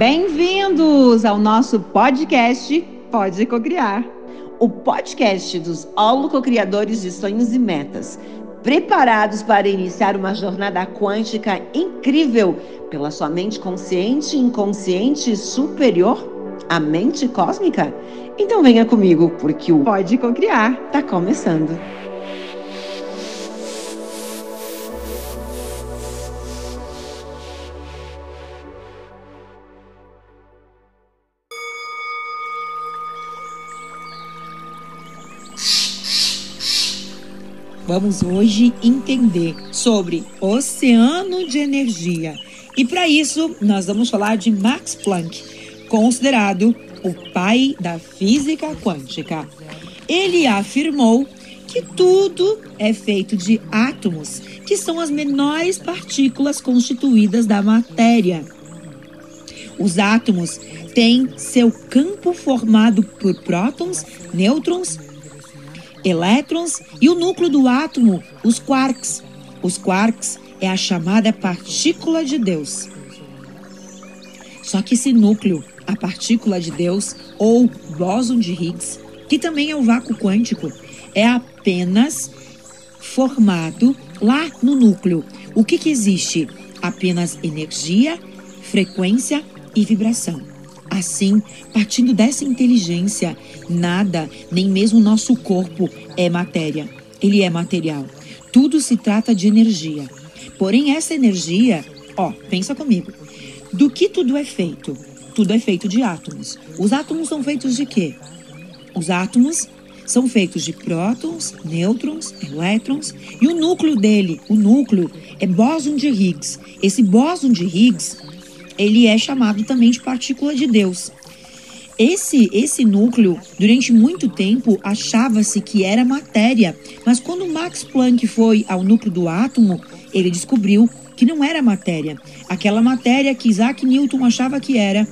Bem-vindos ao nosso podcast Pode Cocriar, o podcast dos holococriadores de sonhos e metas, preparados para iniciar uma jornada quântica incrível pela sua mente consciente, inconsciente e superior, a mente cósmica? Então venha comigo, porque o Pode Cocriar está começando. Vamos hoje entender sobre oceano de energia. E para isso, nós vamos falar de Max Planck, considerado o pai da física quântica. Ele afirmou que tudo é feito de átomos, que são as menores partículas constituídas da matéria. Os átomos têm seu campo formado por prótons, nêutrons elétrons e o núcleo do átomo, os quarks. Os quarks é a chamada partícula de Deus. Só que esse núcleo, a partícula de Deus, ou bóson de Higgs, que também é o vácuo quântico, é apenas formado lá no núcleo. O que, que existe? Apenas energia, frequência e vibração. Assim, partindo dessa inteligência, nada, nem mesmo nosso corpo, é matéria. Ele é material. Tudo se trata de energia. Porém, essa energia, ó, pensa comigo. Do que tudo é feito? Tudo é feito de átomos. Os átomos são feitos de quê? Os átomos são feitos de prótons, nêutrons, elétrons e o núcleo dele, o núcleo, é bóson de Higgs. Esse bóson de Higgs ele é chamado também de partícula de Deus. Esse, esse núcleo, durante muito tempo, achava-se que era matéria, mas quando Max Planck foi ao núcleo do átomo, ele descobriu que não era matéria. Aquela matéria que Isaac Newton achava que era,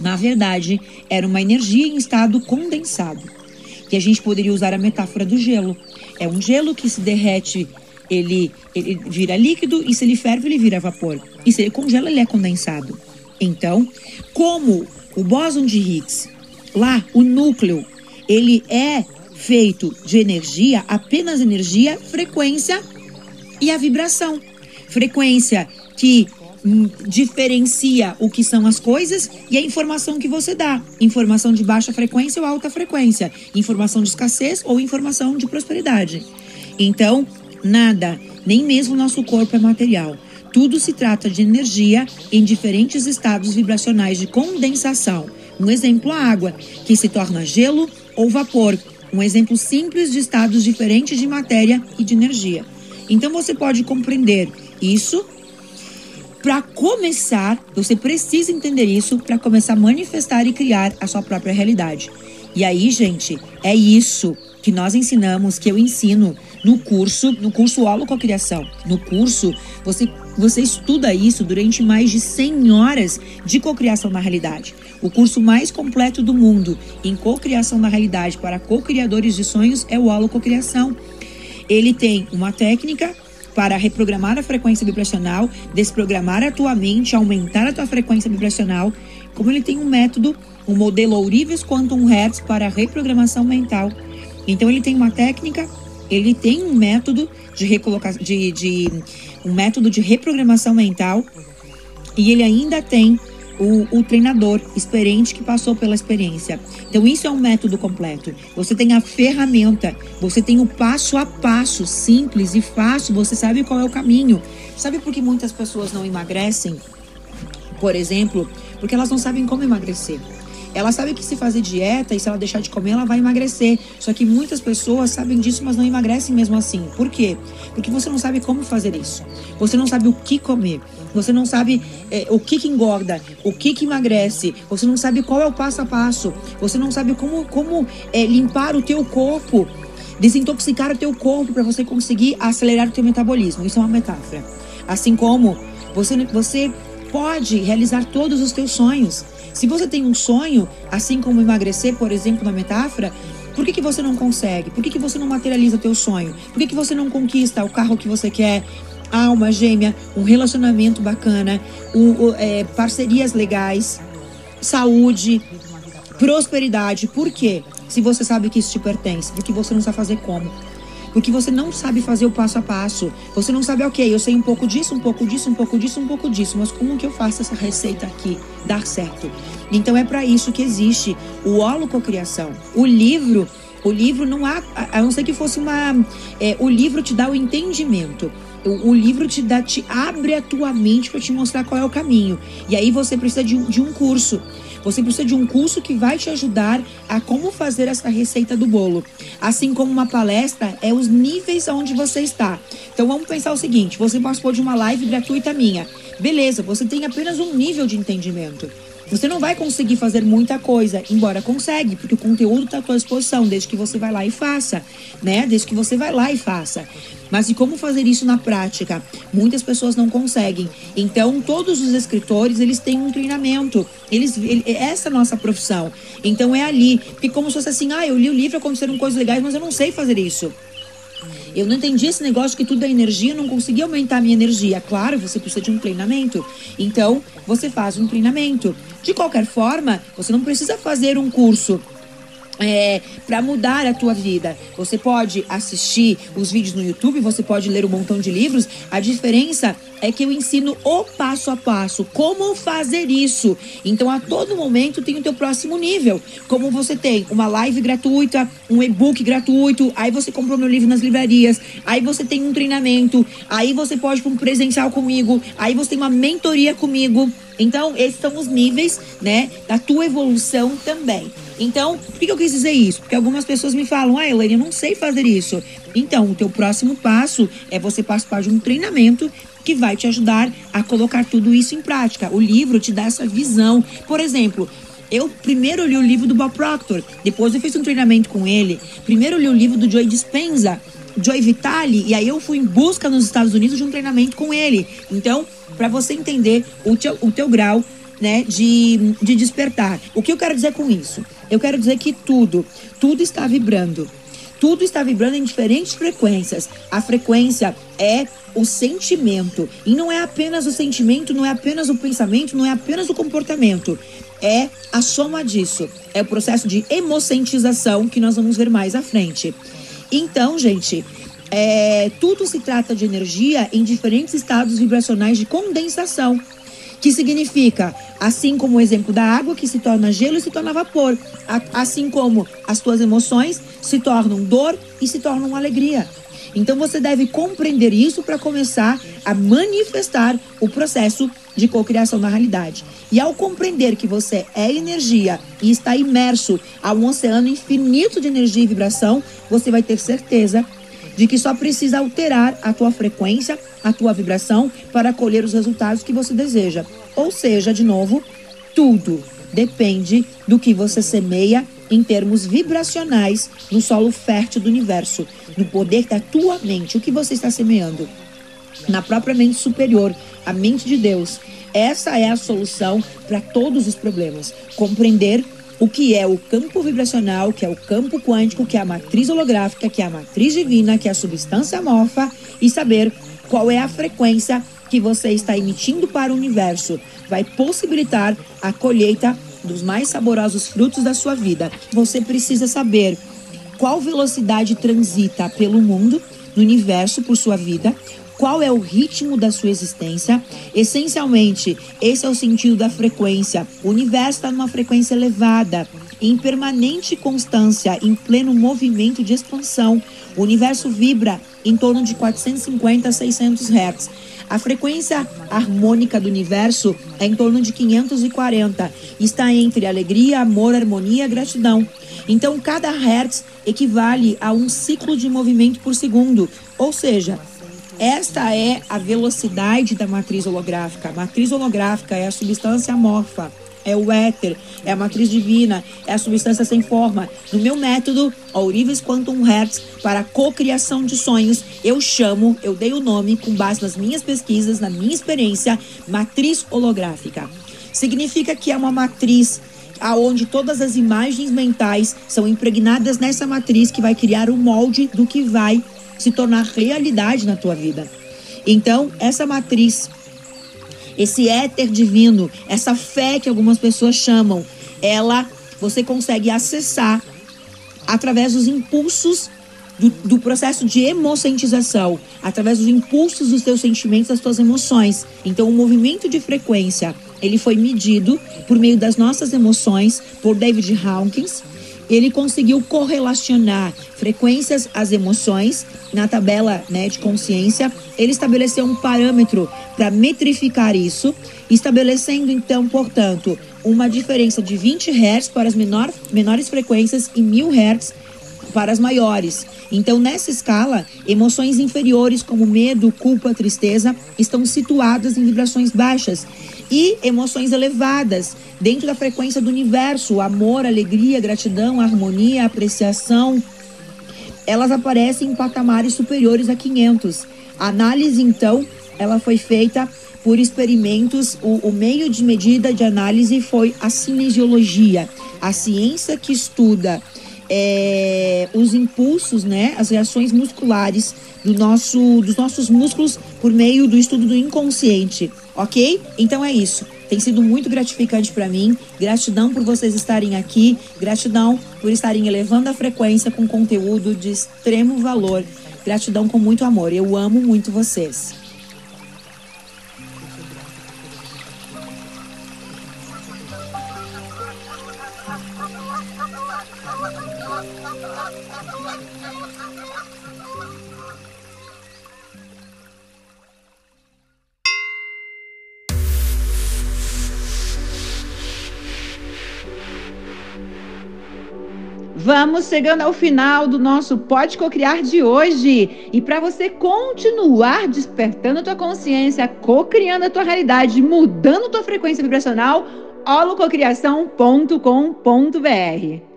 na verdade, era uma energia em estado condensado. E a gente poderia usar a metáfora do gelo. É um gelo que se derrete ele, ele vira líquido e se ele ferve, ele vira vapor. E se ele congela, ele é condensado. Então, como o bóson de Higgs, lá, o núcleo, ele é feito de energia, apenas energia, frequência e a vibração. Frequência que hum, diferencia o que são as coisas e a informação que você dá. Informação de baixa frequência ou alta frequência. Informação de escassez ou informação de prosperidade. Então, Nada, nem mesmo nosso corpo é material. Tudo se trata de energia em diferentes estados vibracionais de condensação. Um exemplo, a água, que se torna gelo ou vapor. Um exemplo simples de estados diferentes de matéria e de energia. Então você pode compreender isso. Para começar, você precisa entender isso para começar a manifestar e criar a sua própria realidade. E aí, gente, é isso que nós ensinamos, que eu ensino no curso, no curso Holococriação. No curso, você, você estuda isso durante mais de 100 horas de cocriação na realidade. O curso mais completo do mundo em cocriação na realidade para co-criadores de sonhos é o Holococriação. Ele tem uma técnica para reprogramar a frequência vibracional, desprogramar a tua mente, aumentar a tua frequência vibracional, como ele tem um método, um modelo Ourives Quantum Hertz para reprogramação mental. Então ele tem uma técnica ele tem um método de recolocação, de, de, um método de reprogramação mental e ele ainda tem o, o, treinador experiente que passou pela experiência. Então, isso é um método completo. Você tem a ferramenta, você tem o passo a passo, simples e fácil, você sabe qual é o caminho. Sabe por que muitas pessoas não emagrecem? Por exemplo, porque elas não sabem como emagrecer. Ela sabe que se fazer dieta e se ela deixar de comer, ela vai emagrecer. Só que muitas pessoas sabem disso, mas não emagrecem mesmo assim. Por quê? Porque você não sabe como fazer isso. Você não sabe o que comer. Você não sabe é, o que, que engorda, o que, que emagrece. Você não sabe qual é o passo a passo. Você não sabe como, como é, limpar o teu corpo, desintoxicar o teu corpo para você conseguir acelerar o teu metabolismo. Isso é uma metáfora. Assim como você, você pode realizar todos os teus sonhos. Se você tem um sonho, assim como emagrecer, por exemplo, na metáfora, por que, que você não consegue? Por que, que você não materializa teu sonho? Por que, que você não conquista o carro que você quer? alma gêmea, um relacionamento bacana, é, parcerias legais, saúde, prosperidade. Por quê? Se você sabe que isso te pertence, porque você não sabe fazer como. Porque você não sabe fazer o passo a passo. Você não sabe, ok, eu sei um pouco disso, um pouco disso, um pouco disso, um pouco disso, mas como que eu faço essa receita aqui dar certo? Então é para isso que existe o holococriação. O livro o livro não há, a não ser que fosse uma. É, o livro te dá o entendimento. O, o, livro te dá, te abre a tua mente para te mostrar qual é o caminho. E aí você precisa de de um curso. Você precisa de um curso que vai te ajudar a como fazer essa receita do bolo. Assim como uma palestra é os níveis onde você está. Então vamos pensar o seguinte: você participou de uma live gratuita minha. Beleza, você tem apenas um nível de entendimento. Você não vai conseguir fazer muita coisa, embora consegue, porque o conteúdo está à sua disposição, desde que você vai lá e faça, né? Desde que você vai lá e faça. Mas e como fazer isso na prática? Muitas pessoas não conseguem. Então, todos os escritores, eles têm um treinamento. Eles, ele, essa é a nossa profissão. Então, é ali. Porque como se fosse assim, ah, eu li o livro, aconteceram coisas legais, mas eu não sei fazer isso. Eu não entendi esse negócio que tudo é energia, não consegui aumentar a minha energia. Claro, você precisa de um treinamento. Então, você faz um treinamento. De qualquer forma, você não precisa fazer um curso é, para mudar a tua vida. Você pode assistir os vídeos no YouTube, você pode ler um montão de livros. A diferença é que eu ensino o passo a passo, como fazer isso. Então, a todo momento tem o teu próximo nível. Como você tem uma live gratuita, um e-book gratuito, aí você comprou meu livro nas livrarias, aí você tem um treinamento, aí você pode ir para um presencial comigo, aí você tem uma mentoria comigo. Então, esses são os níveis, né, da tua evolução também. Então, por que eu quis dizer isso? Porque algumas pessoas me falam, ah, Elaine, eu não sei fazer isso. Então, o teu próximo passo é você participar de um treinamento que vai te ajudar a colocar tudo isso em prática. O livro te dá essa visão. Por exemplo, eu primeiro li o livro do Bob Proctor, depois eu fiz um treinamento com ele. Primeiro eu li o livro do Joey Dispenza, Joey Vitale, e aí eu fui em busca nos Estados Unidos de um treinamento com ele. Então, para você entender o teu, o teu grau né, de, de despertar. O que eu quero dizer com isso? Eu quero dizer que tudo, tudo está vibrando. Tudo está vibrando em diferentes frequências. A frequência é o sentimento. E não é apenas o sentimento, não é apenas o pensamento, não é apenas o comportamento. É a soma disso. É o processo de emocentização que nós vamos ver mais à frente. Então, gente, é, tudo se trata de energia em diferentes estados vibracionais de condensação que significa, assim como o exemplo da água que se torna gelo e se torna vapor, assim como as tuas emoções se tornam dor e se tornam alegria. Então você deve compreender isso para começar a manifestar o processo de cocriação na realidade. E ao compreender que você é energia e está imerso a um oceano infinito de energia e vibração, você vai ter certeza de que só precisa alterar a tua frequência, a tua vibração para colher os resultados que você deseja. Ou seja, de novo, tudo depende do que você semeia em termos vibracionais no solo fértil do universo, no poder da tua mente, o que você está semeando na própria mente superior, a mente de Deus. Essa é a solução para todos os problemas. Compreender o que é o campo vibracional, que é o campo quântico, que é a matriz holográfica, que é a matriz divina, que é a substância amorfa e saber qual é a frequência que você está emitindo para o universo. Vai possibilitar a colheita dos mais saborosos frutos da sua vida. Você precisa saber qual velocidade transita pelo mundo, no universo, por sua vida, qual é o ritmo da sua existência. Essencialmente, esse é o sentido da frequência. O universo está numa frequência elevada, em permanente constância, em pleno movimento de expansão. O universo vibra em torno de 450 a 600 Hz. A frequência harmônica do universo é em torno de 540. Está entre alegria, amor, harmonia gratidão. Então, cada hertz equivale a um ciclo de movimento por segundo, ou seja, esta é a velocidade da matriz holográfica. A matriz holográfica é a substância amorfa, é o éter, é a matriz divina, é a substância sem forma. No meu método, Aurives Quantum Hertz, para cocriação de sonhos, eu chamo, eu dei o nome, com base nas minhas pesquisas, na minha experiência, matriz holográfica. Significa que é uma matriz aonde todas as imagens mentais são impregnadas nessa matriz que vai criar o molde do que vai se tornar realidade na tua vida. Então, essa matriz, esse éter divino, essa fé que algumas pessoas chamam, ela você consegue acessar através dos impulsos do, do, processo de emocientização, através dos impulsos dos teus sentimentos, das tuas emoções. Então, o movimento de frequência, ele foi medido por meio das nossas emoções por David Hawkins. Ele conseguiu correlacionar frequências às emoções na tabela né, de consciência. Ele estabeleceu um parâmetro para metrificar isso, estabelecendo então, portanto, uma diferença de 20 Hz para as menor, menores frequências e 1000 Hz para as maiores. Então, nessa escala, emoções inferiores como medo, culpa, tristeza estão situadas em vibrações baixas e emoções elevadas dentro da frequência do universo, amor, alegria, gratidão, harmonia, apreciação, elas aparecem em patamares superiores a 500. A análise, então, ela foi feita por experimentos. O, o meio de medida de análise foi a cinesiologia, a ciência que estuda é, os impulsos, né, as reações musculares do nosso, dos nossos músculos por meio do estudo do inconsciente, ok? Então é isso. Tem sido muito gratificante para mim. Gratidão por vocês estarem aqui. Gratidão por estarem elevando a frequência com conteúdo de extremo valor. Gratidão com muito amor. Eu amo muito vocês. Vamos chegando ao final do nosso Pode Cocriar de hoje. E para você continuar despertando a tua consciência, cocriando a tua realidade, mudando a tua frequência vibracional, holococriação.com.br.